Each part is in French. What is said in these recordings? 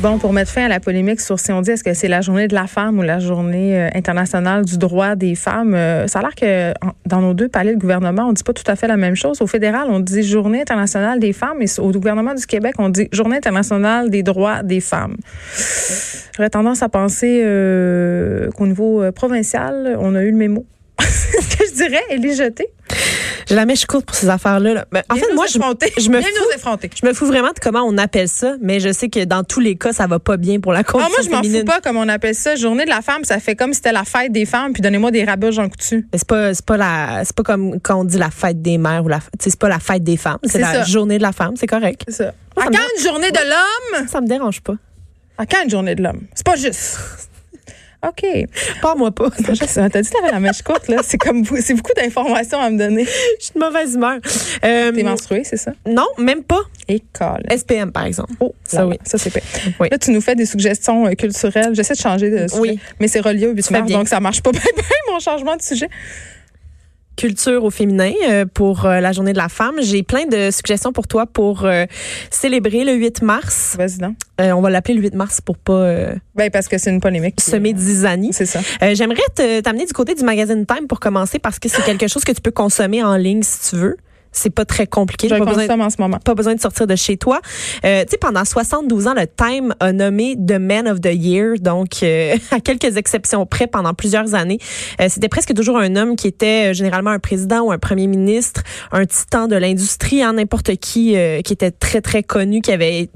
Bon, pour mettre fin à la polémique sur si on dit est-ce que c'est la journée de la femme ou la journée euh, internationale du droit des femmes, euh, ça a l'air que dans nos deux paliers de gouvernement, on dit pas tout à fait la même chose. Au fédéral, on dit journée internationale des femmes et au gouvernement du Québec, on dit journée internationale des droits des femmes. J'aurais tendance à penser euh, qu'au niveau provincial, on a eu le mémo. ce que je dirais, elle est jetée. J'ai la mèche courte pour ces affaires-là. là. Ben, en fait, moi, je, je me fous, je me fous vraiment de comment on appelle ça, mais je sais que dans tous les cas, ça va pas bien pour la Ah, condition moi, je m'en fous pas comme on appelle ça. Journée de la femme, ça fait comme si c'était la fête des femmes, puis donnez-moi des rabats Jean Coutu. Mais C'est pas, c'est pas la, c'est pas comme quand on dit la fête des mères ou la, tu sais, c'est pas la fête des femmes, c'est C'est la ça. journée de la femme, c'est correct. C'est ça. À me quand une journée de l'homme? Ça me dérange pas. À quand une journée de l'homme? C'est pas juste. OK. Pas moi pas. T'as dit que t'avais la mèche courte, là. C'est comme, c'est beaucoup d'informations à me donner. Je suis de mauvaise humeur. Euh, T'es menstruée, c'est ça? non, même pas. École. SPM, par exemple. Oh, Ça, oui. Ça, c'est. Oui. Là, tu nous fais des suggestions euh, culturelles. J'essaie de changer de sujet. Oui. Mais c'est relié au 8 fais mars, donc ça marche pas bien, bien, mon changement de sujet. Culture au féminin euh, pour euh, la journée de la femme. J'ai plein de suggestions pour toi pour euh, célébrer le 8 mars. Vas-y, donc. Euh, on va l'appeler le 8 mars pour pas euh, Ben, parce que c'est une polémique. semer zizanie. C'est ça. Euh, J'aimerais te- t'amener du côté du magazine Time pour commencer parce que c'est quelque chose que tu peux consommer en ligne si tu veux. C'est pas très compliqué. Je Pas le besoin, consomme en ce moment. pas besoin de sortir de chez toi. Euh, tu sais, pendant 72 ans, le Time a nommé The Man of the Year, donc euh, à quelques exceptions près, pendant plusieurs années. Euh, C'était presque toujours un homme qui était euh, généralement un président ou un premier ministre, un titan de l'industrie, hein, n'importe qui euh, qui était très très connu, qui avait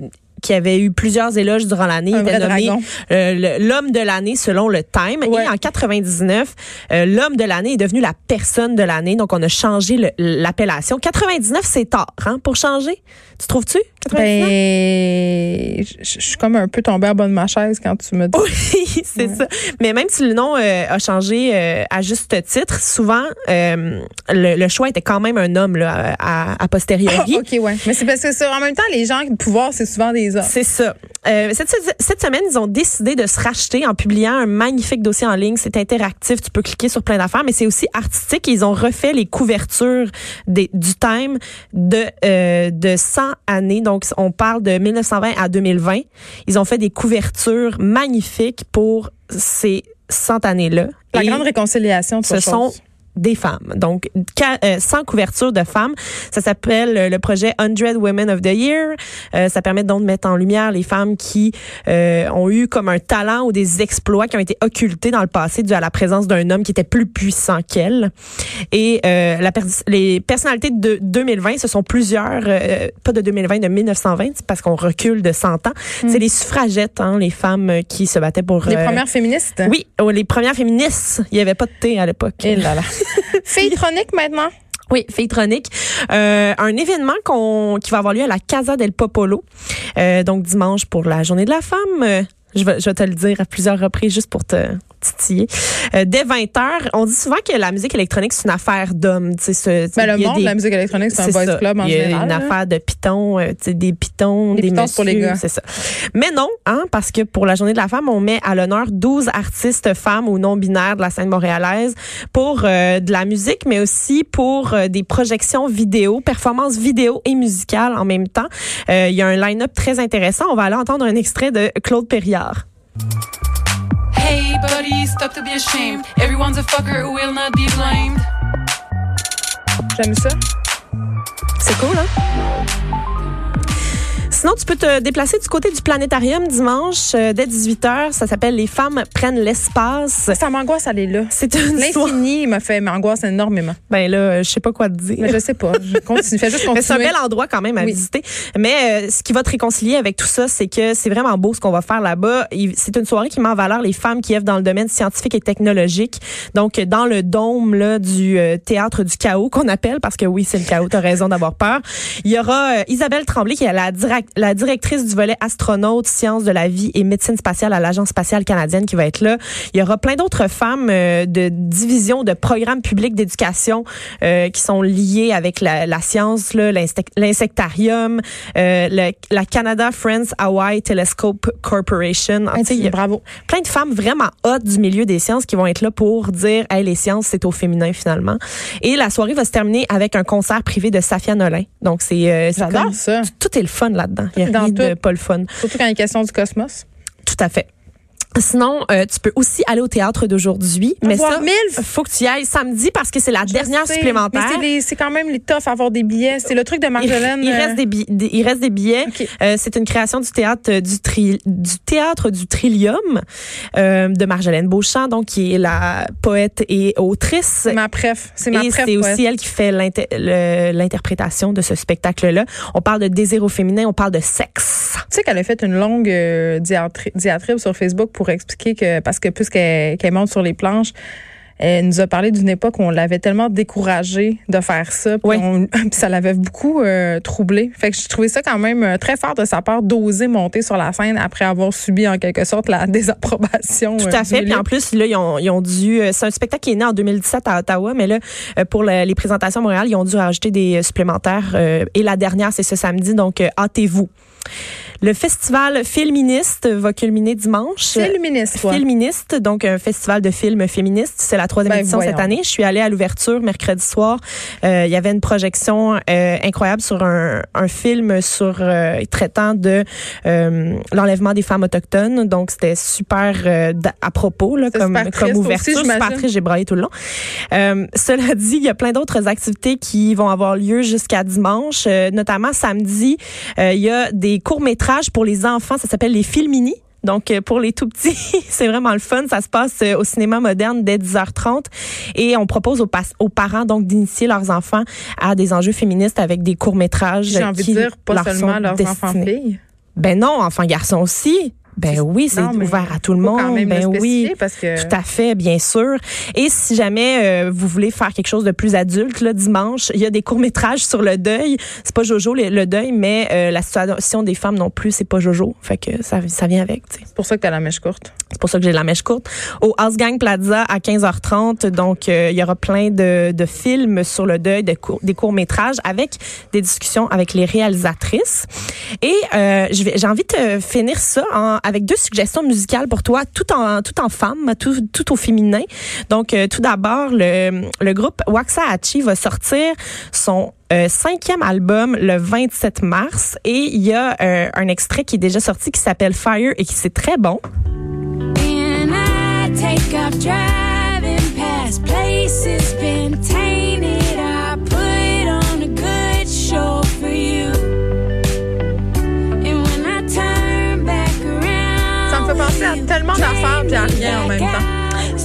qui avait eu plusieurs éloges durant l'année. Il était nommé euh, l'homme de l'année selon le Time. Ouais. Et en 99, euh, l'homme de l'année est devenu la personne de l'année. Donc, on a changé l'appellation. 99, c'est tard hein, pour changer. Tu trouves-tu? 99? Ben, je suis comme un peu tombée en bas de ma chaise quand tu me dis. Oui, c'est ça. Mais même si le nom euh, a changé euh, à juste titre, souvent, euh, le, le choix était quand même un homme là, à, à posteriori. Ah, OK, ouais. Mais c'est parce que ça, en même temps, les gens de pouvoir, c'est souvent des hommes. C'est ça. Euh, cette, cette semaine, ils ont décidé de se racheter en publiant un magnifique dossier en ligne. C'est interactif, tu peux cliquer sur plein d'affaires, mais c'est aussi artistique. Ils ont refait les couvertures des, du Time de, euh, de 100 années. Donc, on parle de 1920 à 2020. Ils ont fait des couvertures magnifiques pour ces 100 années-là. La Et grande réconciliation de ce sont des femmes. Donc, euh, sans couverture de femmes. Ça s'appelle euh, le projet 100 Women of the Year. Euh, ça permet donc de mettre en lumière les femmes qui euh, ont eu comme un talent ou des exploits qui ont été occultés dans le passé dû à la présence d'un homme qui était plus puissant qu'elle. Et euh, la pers- les personnalités de 2020, ce sont plusieurs, euh, pas de 2020, de 1920, c'est parce qu'on recule de 100 ans. C'est les suffragettes, hein, les femmes qui se battaient pour... Les premières féministes? oui, oh, les premières féministes. Il n'y avait pas de thé à l'époque. Et là là. Féitronique maintenant? Oui, Féitronique. Euh, un événement qu'on, qui va avoir lieu à la Casa del Popolo. Euh, donc dimanche pour la journée de la femme. Euh, je vais te le dire à plusieurs reprises juste pour te titiller. Euh, dès 20 h on dit souvent que la musique électronique, c'est une affaire d'hommes. Ce- Ben, le il monde des- de la musique électronique, c'est un boys ça. club en Il y a général. une là. affaire de pitons, euh, des pitons, Des des, pitons, c'est pour les messieurs, gars. C'est ça. Mais non, hein, parce que pour la journée de la femme, on met à l'honneur 12 artistes femmes ou non binaires de la scène montréalaise pour euh, de la musique, mais aussi pour des projections vidéo, performances vidéo et musicales en même temps. Il y a un line-up très intéressant. On va aller entendre un extrait de Claude Perriard. Hey, buddy, stop to be ashamed. Everyone's a fucker who will not be blamed. J'aime ça. C'est cool, hein? Sinon, tu peux te déplacer du côté du planétarium dimanche euh, dès 18h. Ça s'appelle Les femmes prennent l'espace. Ça m'angoisse aller là. C'est une soirée. L'infini me fait m'angoisse énormément. Ben là, je sais pas quoi te dire. Mais je sais pas. Je continue. Fais juste Mais c'est un continuer. bel endroit quand même à Oui. visiter. Mais euh, ce qui va te réconcilier avec tout ça, c'est que c'est vraiment beau ce qu'on va faire là-bas. C'est une soirée qui met en valeur les femmes qui œuvrent dans le domaine scientifique et technologique. Donc, dans le dôme là, du euh, théâtre du chaos qu'on appelle, parce que oui, c'est le chaos, t'as raison d'avoir peur. Il y aura Isabelle Tremblay qui est la, direct- la directrice du volet astronaute, sciences de la vie et médecine spatiale à l'Agence spatiale canadienne qui va être là. Il y aura plein d'autres femmes euh, de divisions de programmes publics d'éducation euh, qui sont liées avec la, la science, l'insectarium, euh, la Canada Friends Hawaii Telescope Corporation. Ah, tu sais, il y a Bravo. plein de femmes vraiment hautes du milieu des sciences qui vont être là pour dire hey, les sciences c'est au féminin finalement et la soirée va se terminer avec un concert privé de Safia Nolin donc c'est euh, J'adore ça. tout est le fun là-dedans il y a Dans rien de tout. pas le fun Surtout quand il est question du cosmos. tout à fait Sinon, euh, tu peux aussi aller au théâtre d'aujourd'hui, mais ça, Milf. faut que tu y ailles samedi parce que c'est la Je dernière sais, supplémentaire. Mais c'est quand même les toughs à avoir des billets. C'est le truc de Il, Marjolaine. il euh, reste des billets. des- il reste des billets. OK. Euh, c'est une création du théâtre euh, du, tri- du théâtre du Trillium euh, de Marjolaine Beauchamp, donc qui est la poète et autrice. C'est ma préf. C'est ma c'est aussi elle qui fait l'interprétation de ce spectacle-là. On parle de désir au féminin, on parle de sexe. Tu sais qu'elle a fait une longue euh, diatri- diatribe sur Facebook pour expliquer que, parce que puisqu'elle qu'elle monte sur les planches, elle nous a parlé d'une époque où on l'avait tellement découragée de faire ça. Puis Oui. on- puis ça l'avait beaucoup euh, troublée. Fait que je trouvais ça quand même euh, très fort de sa part d'oser monter sur la scène après avoir subi en quelque sorte la désapprobation. Tout euh, à fait. Puis en plus, là, ils ont, ils ont dû. euh, C'est un spectacle qui est né en 2017 à Ottawa, mais là, pour le- les présentations à Montréal, ils ont dû rajouter des supplémentaires. euh, et la dernière, c'est ce samedi, donc euh, hâtez-vous. Le festival Filministe va culminer dimanche. C'est luministe, toi. Filministe, donc un festival de films féministes. C'est la troisième Ben, édition cette année. Je suis allée à l'ouverture mercredi soir. Euh, il y avait une projection euh, incroyable sur un, un film sur euh, traitant de euh, l'enlèvement des femmes autochtones. Donc c'était super euh, à propos là, comme, comme triste aussi, ouverture. super triste, j'ai braillé tout le long. Euh, cela dit, il y a plein d'autres activités qui vont avoir lieu jusqu'à dimanche, euh, notamment samedi. euh, il y a des courts métrages pour les enfants. Ça s'appelle les Filmini. Donc, euh, pour les tout petits, c'est vraiment le fun. Ça se passe euh, au cinéma moderne dès 10h30. Et on propose aux, parents donc d'initier leurs enfants à des enjeux féministes avec des courts-métrages. J'ai envie de dire, pas leur seulement leurs enfants destinés. filles. Ben non, enfants-garçons aussi. Ben oui, c'est ouvert à tout le monde. quand même ben le oui. spécifier parce que Tout à fait, bien sûr. Et si jamais euh, vous voulez faire quelque chose de plus adulte, là, dimanche, il y a des courts-métrages sur le deuil. C'est pas Jojo le, le deuil, mais euh, la situation des femmes non plus, c'est pas Jojo. Fait que ça, ça vient avec. c'est pour ça que t'as la mèche courte. C'est pour ça que j'ai la mèche courte. Au House Gang Plaza à 15h30, donc euh, il y aura plein de, de films sur le deuil, de cour- des courts-métrages avec des discussions avec les réalisatrices. Et euh, j'ai envie de finir ça en- avec deux suggestions musicales pour toi, tout en tout en femme, tout, tout au féminin. Donc euh, tout d'abord, le, le groupe Waxahachie va sortir son euh, cinquième album le 27 mars et il y a euh, un extrait qui est déjà sorti qui s'appelle Fire et qui c'est très bon.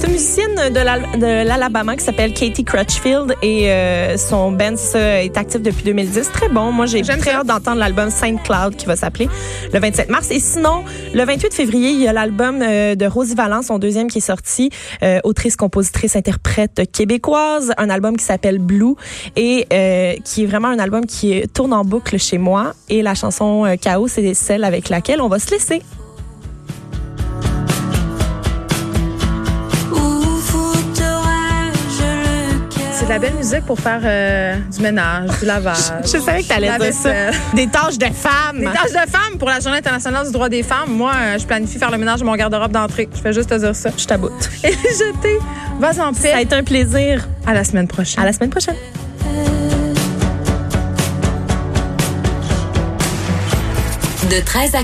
C'est une musicienne de l'Al- de l'Alabama qui s'appelle Katie Crutchfield et euh, son band ça, est actif depuis 2010. Très bon. Moi, j'ai très ça. hâte d'entendre l'album Saint Cloud qui va s'appeler le 27 mars. Et sinon, le 28 février, il y a l'album euh, de Rosie Valence, son deuxième qui est sorti, euh, autrice, compositrice, interprète québécoise, un album qui s'appelle Blue et euh, qui est vraiment un album qui tourne en boucle chez moi. Et la chanson euh, Chaos, c'est celle avec laquelle on va se laisser. De la belle musique pour faire euh, du ménage, du lavage. Je savais que t'allais La dire ça. Des tâches de femmes. Des tâches de femmes pour la Journée internationale du droit des femmes. Moi, euh, je planifie faire le ménage de mon garde-robe d'entrée. Je fais juste te dire ça. Je t'aboute. Et jeter. Vas en Ça a paix. été un plaisir. À la semaine prochaine. À la semaine prochaine. De 13 à